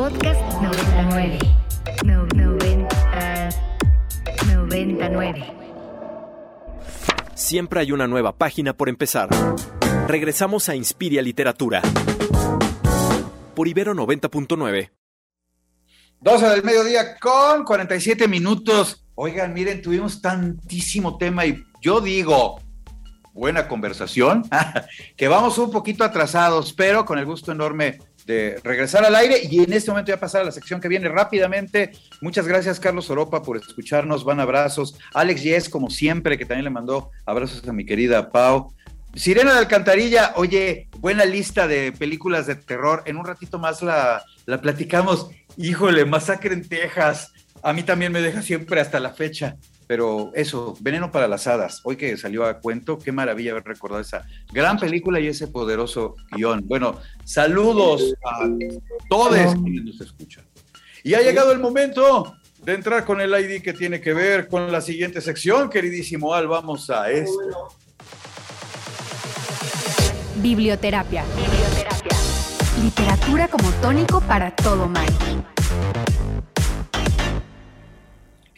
Podcast 99. No, 90, 99. Siempre hay una nueva página por empezar. Regresamos a Inspiria Literatura. Por Ibero 90.9. 12 del mediodía con 47 minutos. Oigan, miren, tuvimos tantísimo tema y yo digo, buena conversación, que vamos un poquito atrasados, pero con el gusto enorme de regresar al aire y en este momento ya pasar a la sección que viene rápidamente. Muchas gracias Carlos Oropa por escucharnos, van abrazos. Alex Yes, como siempre, que también le mandó abrazos a mi querida Pau. Sirena de Alcantarilla, oye, buena lista de películas de terror. En un ratito más la, la platicamos. Híjole, Masacre en Texas. A mí también me deja siempre hasta la fecha. Pero eso, Veneno para las Hadas, hoy que salió a cuento, qué maravilla haber recordado esa gran película y ese poderoso guion. Bueno, saludos a todos quienes nos escuchan. Y ha llegado el momento de entrar con el ID que tiene que ver con la siguiente sección, queridísimo Al, vamos a esto. Biblioterapia. Biblioterapia. Literatura como tónico para todo mal.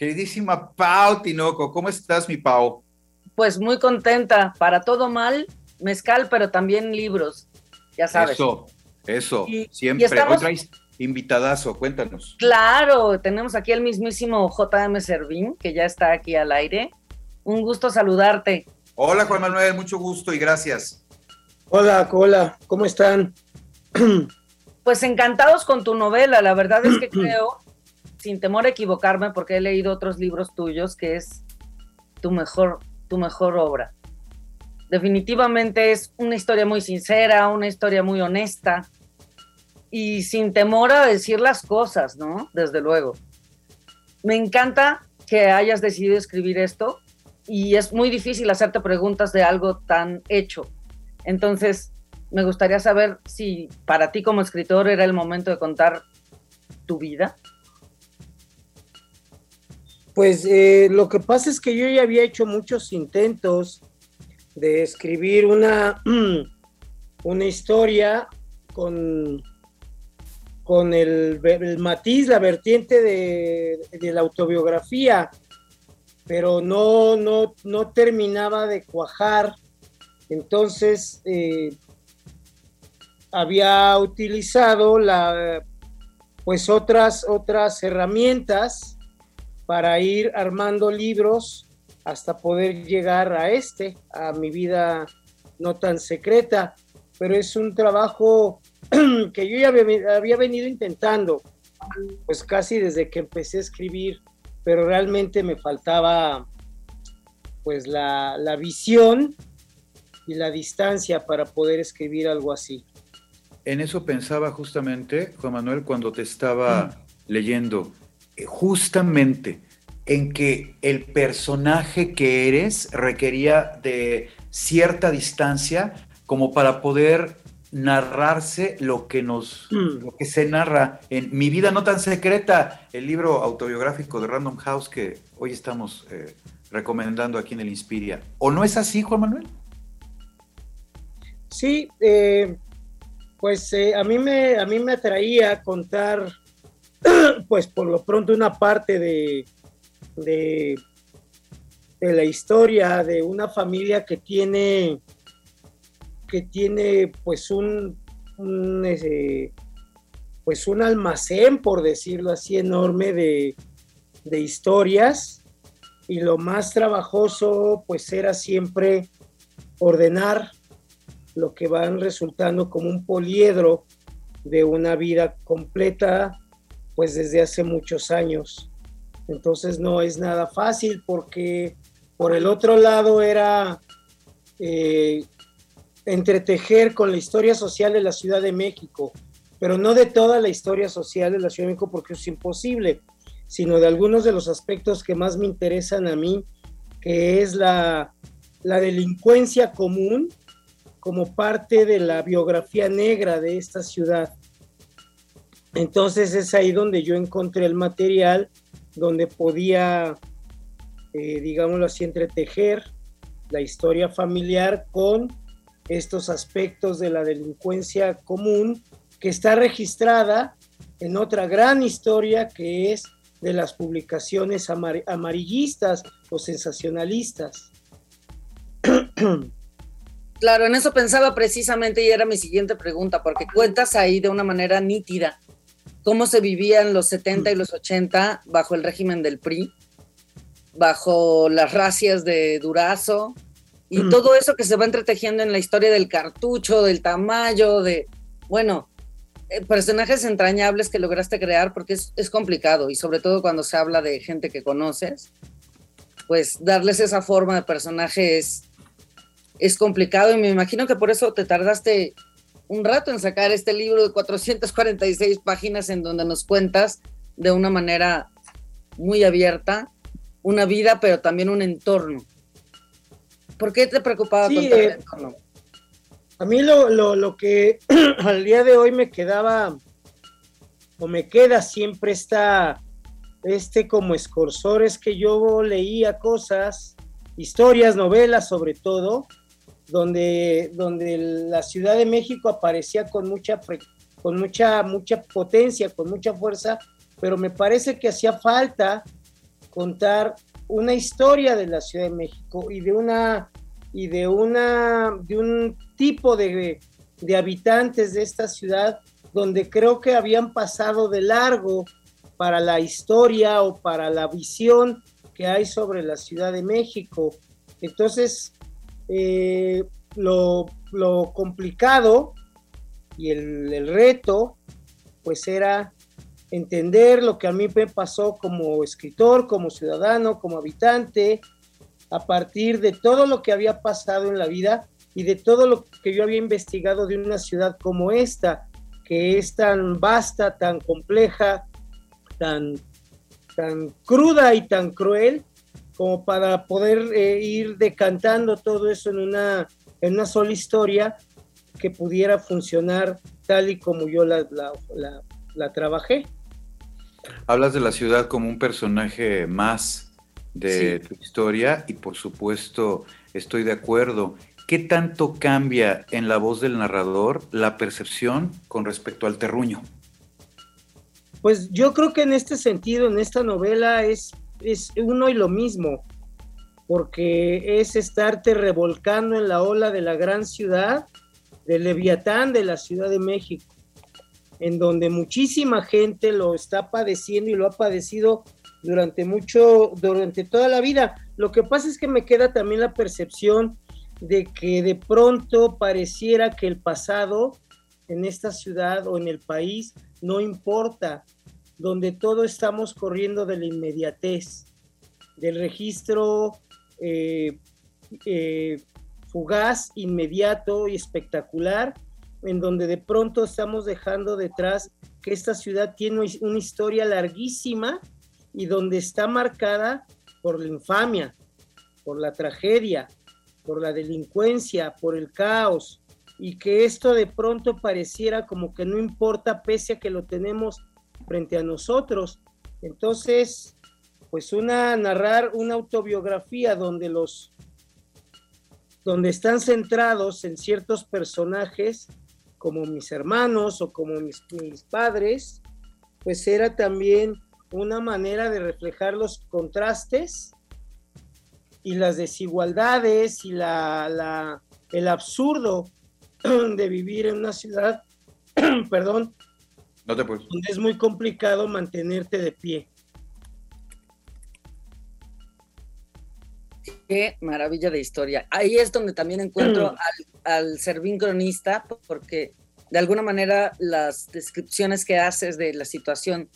Queridísima Pau Tinoco, ¿cómo estás, mi Pau? Pues muy contenta. Para todo mal, mezcal, pero también libros. Ya sabes. Eso, eso, Y- siempre. y estamos- Hoy traes invitadazo, cuéntanos. Claro, tenemos aquí al mismísimo JM Servín, que ya está aquí al aire. Un gusto saludarte. Hola, Juan Manuel, mucho gusto y gracias. Hola, hola, ¿cómo están? Pues encantados con tu novela. La verdad es que creo, sin temor a equivocarme, porque he leído otros libros tuyos, que es tu mejor, tu mejor obra. Definitivamente es una historia muy sincera, una historia muy honesta y sin temor a decir las cosas, ¿no? Desde luego. Me encanta que hayas decidido escribir esto y es muy difícil hacerte preguntas de algo tan hecho. Entonces, me gustaría saber si para ti como escritor era el momento de contar tu vida. Pues eh, lo que pasa es que yo ya había hecho muchos intentos de escribir una, una historia con, con el, matiz, la vertiente de, de la autobiografía, pero no, no, no terminaba de cuajar. Entonces, eh, había utilizado la, pues otras, otras herramientas para ir armando libros hasta poder llegar a este, a mi vida no tan secreta, pero es un trabajo que yo ya había, venido intentando, pues casi desde que empecé a escribir, pero realmente me faltaba pues la, la visión y la distancia para poder escribir algo así. En eso pensaba justamente, Juan Manuel, cuando te estaba leyendo, justamente en que el personaje que eres requería de cierta distancia como para poder narrarse lo que nos Mm. lo que se narra en Mi vida no tan secreta, el libro autobiográfico de Random House que hoy estamos eh, recomendando aquí en el Inspiria. ¿O no es así, Juan Manuel? Sí, eh, pues eh, a, mí me, a mí me atraía contar, pues por lo pronto, una parte de, de, la historia de una familia que tiene, que tiene pues un, pues un almacén, por decirlo así, enorme de, de historias. Y lo más trabajoso pues era siempre ordenar lo que van resultando como un poliedro de una vida completa, pues desde hace muchos años. Entonces no es nada fácil porque por el otro lado era eh, entretejer con la historia social de la Ciudad de México, pero no de toda la historia social de la Ciudad de México porque es imposible, sino de algunos de los aspectos que más me interesan a mí, que es la, la delincuencia común, como parte de la biografía negra de esta ciudad. Entonces es ahí donde yo encontré el material, donde podía, eh, digámoslo así, entretejer la historia familiar con estos aspectos de la delincuencia común que está registrada en otra gran historia que es de las publicaciones amarillistas o sensacionalistas. Claro, en eso pensaba precisamente y era mi siguiente pregunta, porque cuentas ahí de una manera nítida cómo se vivían los 70 y los 80 bajo el régimen del PRI, bajo las racias de Durazo y todo eso que se va entretejiendo en la historia del cartucho, del tamaño, de, bueno, eh, personajes entrañables que lograste crear porque es, es complicado y sobre todo cuando se habla de gente que conoces, pues darles esa forma de personaje es es complicado y me imagino que por eso te tardaste un rato en sacar este libro de 446 páginas en donde nos cuentas de una manera muy abierta una vida, pero también un entorno. ¿Por qué te preocupaba el eh, entorno? A mí lo, lo, que al día de hoy me quedaba o me queda siempre esta, este como escorsor es que yo leía cosas, historias, novelas sobre todo, donde, donde la Ciudad de México aparecía con mucha, con mucha, mucha potencia, con mucha fuerza, pero me parece que hacía falta contar una historia de la Ciudad de México y de una y de una de un tipo de, de habitantes de esta ciudad donde creo que habían pasado de largo para la historia o para la visión que hay sobre la Ciudad de México. Entonces, eh, lo, complicado y el, reto, pues era entender lo que a mí me pasó como escritor, como ciudadano, como habitante, a partir de todo lo que había pasado en la vida y de todo lo que yo había investigado de una ciudad como esta, que es tan vasta, tan compleja, tan, tan cruda y tan cruel, como para poder eh, ir decantando todo eso en una, en una sola historia que pudiera funcionar tal y como yo la, la, trabajé. Hablas de la ciudad como un personaje más de tu historia y por supuesto estoy de acuerdo. ¿Qué tanto cambia en la voz del narrador la percepción con respecto al terruño? Pues yo creo que en este sentido, en esta novela, es es uno y lo mismo, porque es estarte revolcando en la ola de la gran ciudad, del Leviatán de la Ciudad de México, en donde muchísima gente lo está padeciendo y lo ha padecido durante mucho, durante toda la vida. Lo que pasa es que me queda también la percepción de que de pronto pareciera que el pasado en esta ciudad o en el país no importa, donde todo estamos corriendo de la inmediatez, del registro eh, eh, fugaz, inmediato y espectacular, en donde de pronto estamos dejando detrás que esta ciudad tiene una historia larguísima y donde está marcada por la infamia, por la tragedia, por la delincuencia, por el caos, y que esto de pronto pareciera como que no importa pese a que lo tenemos frente a nosotros. Entonces, pues una narrar una autobiografía donde los donde están centrados en ciertos personajes como mis hermanos o como mis, mis padres, pues era también una manera de reflejar los contrastes y las desigualdades y la, la, el absurdo de vivir en una ciudad, perdón, no te puedes. Es muy complicado mantenerte de pie. Qué maravilla de historia. Ahí es donde también encuentro al, al cronista, porque de alguna manera las descripciones que haces de la situación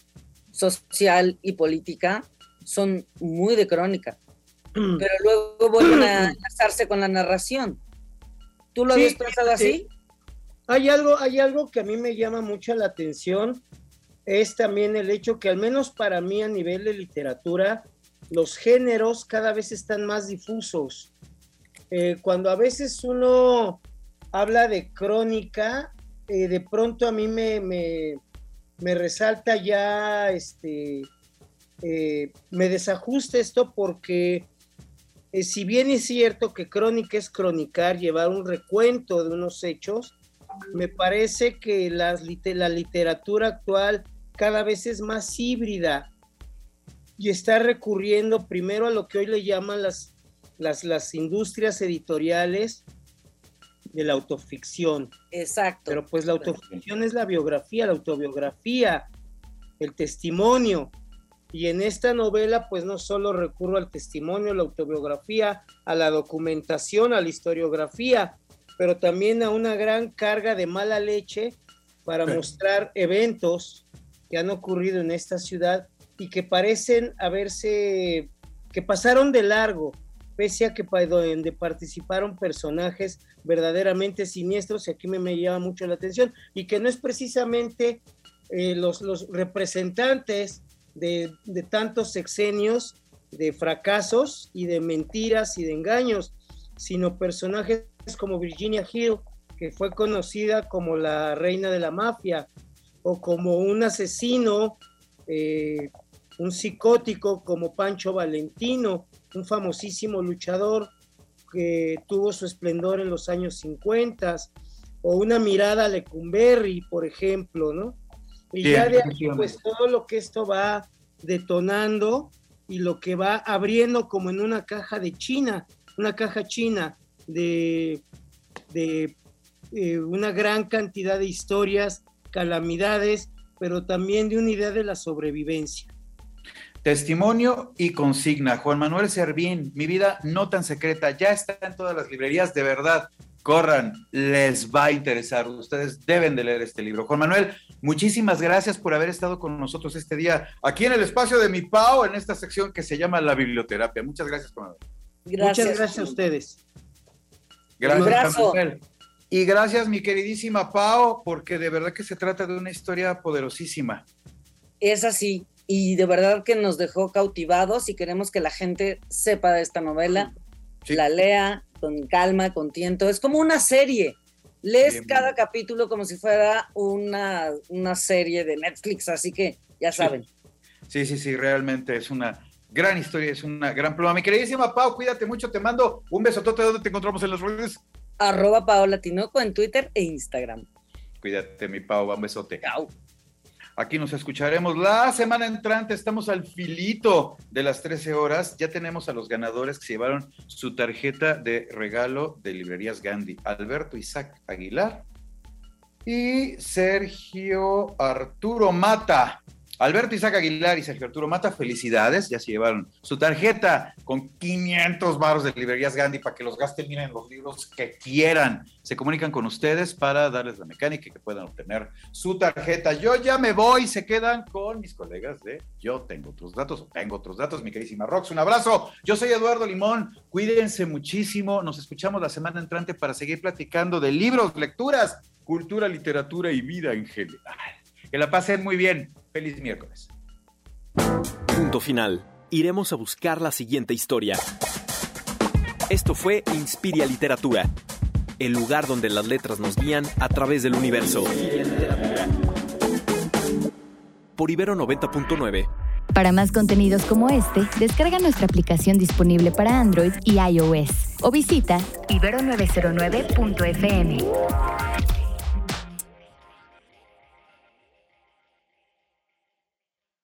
social y política son muy de crónica, pero luego vuelven a enlazarse con la narración. ¿Tú lo habías pensado así? Hay algo, hay algo que a mí me llama mucho la atención, es también el hecho que al menos para mí a nivel de literatura, los géneros cada vez están más difusos. Eh, cuando a veces uno habla de crónica, eh, de pronto a mí me, me, resalta ya, este, eh, me desajusta esto porque si bien es cierto que crónica es cronicar, llevar un recuento de unos hechos, me parece que la literatura actual cada vez es más híbrida y está recurriendo primero a lo que hoy le llaman las, las, las industrias editoriales de la autoficción. Exacto. Pero pues la autoficción es la biografía, la autobiografía, el testimonio. Y en esta novela pues no solo recurro al testimonio, la autobiografía, a la documentación, a la historiografía, pero también a una gran carga de mala leche para mostrar eventos que han ocurrido en esta ciudad y que parecen haberse, que pasaron de largo, pese a que donde participaron personajes verdaderamente siniestros, y aquí me, me llama mucho la atención, y que no es precisamente eh, los, los, representantes de, de, tantos sexenios de fracasos y de mentiras y de engaños, sino personajes como Virginia Hill, que fue conocida como la reina de la mafia, o como un asesino, eh, un psicótico como Pancho Valentino, un famosísimo luchador que tuvo su esplendor en los años 50, o una mirada a Lecumberri, por ejemplo, ¿no? Y ya de ahí, pues todo lo que esto va detonando y lo que va abriendo como en una caja de China, una caja china de, de eh, una gran cantidad de historias, calamidades, pero también de una idea de la sobrevivencia. Testimonio y consigna. Juan Manuel Servín, mi vida no tan secreta, ya está en todas las librerías, de verdad. Corran, les va a interesar. Ustedes deben de leer este libro. Juan Manuel, muchísimas gracias por haber estado con nosotros este día aquí en el espacio de mi Pau, en esta sección que se llama la biblioterapia. Muchas gracias, Juan Manuel. Gracias. Muchas gracias a ustedes. Gracias, Manuel. Y gracias, mi queridísima Pau, porque de verdad que se trata de una historia poderosísima. Es así, y de verdad que nos dejó cautivados y queremos que la gente sepa de esta novela, sí. la lea con calma, con tiento. Es como una serie. Lees bien, cada bien. capítulo como si fuera una, una, serie de Netflix, así que ya saben. Sí. sí, sí, sí, realmente es una gran historia, es una gran pluma. Mi queridísima Pau, cuídate mucho, te mando un besotote. ¿Dónde te encontramos en las redes? Arroba Paola Tinoco en Twitter e Instagram. Cuídate, mi Pau, un besote. Chao. Aquí nos escucharemos la semana entrante. Estamos al filito de las 13 horas. Ya tenemos a los ganadores que se llevaron su tarjeta de regalo de librerías Gandhi. Alberto Isaac Aguilar y Sergio Arturo Mata. Alberto Isaac Aguilar y Sergio Arturo Mata, felicidades, ya se llevaron su tarjeta con 500 baros de librerías Gandhi para que los gasten, miren los libros que quieran. Se comunican con ustedes para darles la mecánica y que puedan obtener su tarjeta. Yo ya me voy, se quedan con mis colegas de Yo Tengo Otros Datos Tengo Otros Datos, mi queridísima Rox. Un abrazo, yo soy Eduardo Limón, cuídense muchísimo, nos escuchamos la semana entrante para seguir platicando de libros, lecturas, cultura, literatura y vida en general. Que la pasen muy bien. Feliz miércoles. Punto final. Iremos a buscar la siguiente historia. Esto fue Inspiria Literatura, el lugar donde las letras nos guían a través del universo. Por Ibero 90.9. Para más contenidos como este, descarga nuestra aplicación disponible para Android y iOS o visita ibero909.fm.